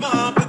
mama.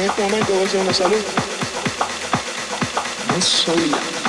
En este momento voy a hacer una salud muy sólida. pienso